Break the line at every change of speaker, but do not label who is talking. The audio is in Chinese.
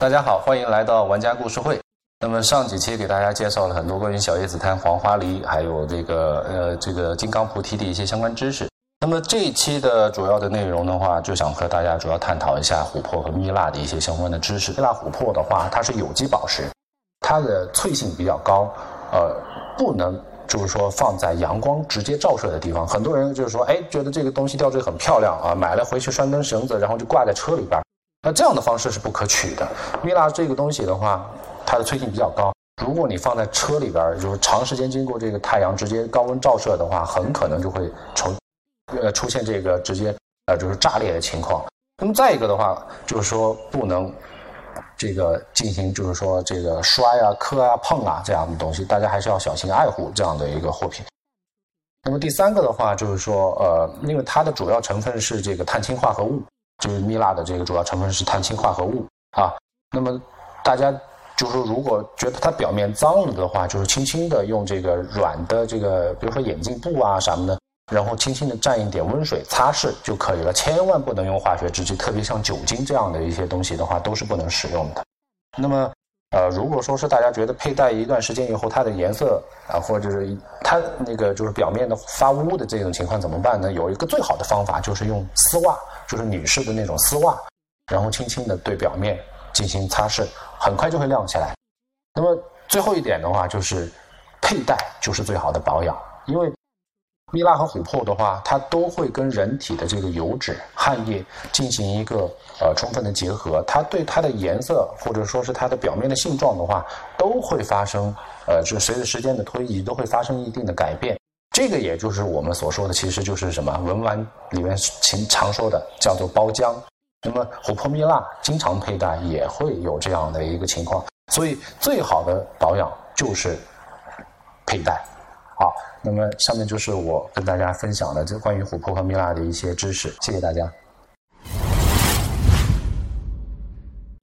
大家好，欢迎来到玩家故事会。那么上几期给大家介绍了很多关于小叶紫檀、黄花梨，还有这个呃这个金刚菩提的一些相关知识。那么这一期的主要的内容的话，就想和大家主要探讨一下琥珀和蜜蜡的一些相关的知识。蜜蜡琥珀的话，它是有机宝石，它的脆性比较高，呃，不能就是说放在阳光直接照射的地方。很多人就是说，哎，觉得这个东西吊坠很漂亮啊，买了回去拴根绳子，然后就挂在车里边。那这样的方式是不可取的。蜜蜡这个东西的话，它的脆性比较高。如果你放在车里边，就是长时间经过这个太阳直接高温照射的话，很可能就会出呃出现这个直接呃就是炸裂的情况。那么再一个的话，就是说不能这个进行就是说这个摔啊、磕啊、碰啊这样的东西，大家还是要小心爱护这样的一个货品。那么第三个的话，就是说呃，因为它的主要成分是这个碳氢化合物。就是蜜蜡的这个主要成分是碳氢化合物啊。那么大家就是说，如果觉得它表面脏了的话，就是轻轻的用这个软的这个，比如说眼镜布啊什么的，然后轻轻的蘸一点温水擦拭就可以了。千万不能用化学制剂，特别像酒精这样的一些东西的话，都是不能使用的。那么呃，如果说是大家觉得佩戴一段时间以后，它的颜色啊，或者是它那个就是表面的发乌的这种情况怎么办呢？有一个最好的方法就是用丝袜。就是女士的那种丝袜，然后轻轻的对表面进行擦拭，很快就会亮起来。那么最后一点的话，就是佩戴就是最好的保养，因为蜜蜡和琥珀的话，它都会跟人体的这个油脂、汗液进行一个呃充分的结合，它对它的颜色或者说是它的表面的性状的话，都会发生呃，就随着时间的推移都会发生一定的改变。这个也就是我们所说的，其实就是什么文玩里面常常说的叫做包浆。那么琥珀蜜蜡经常佩戴也会有这样的一个情况，所以最好的保养就是佩戴。好，那么下面就是我跟大家分享的这关于琥珀和蜜蜡的一些知识，谢谢大家。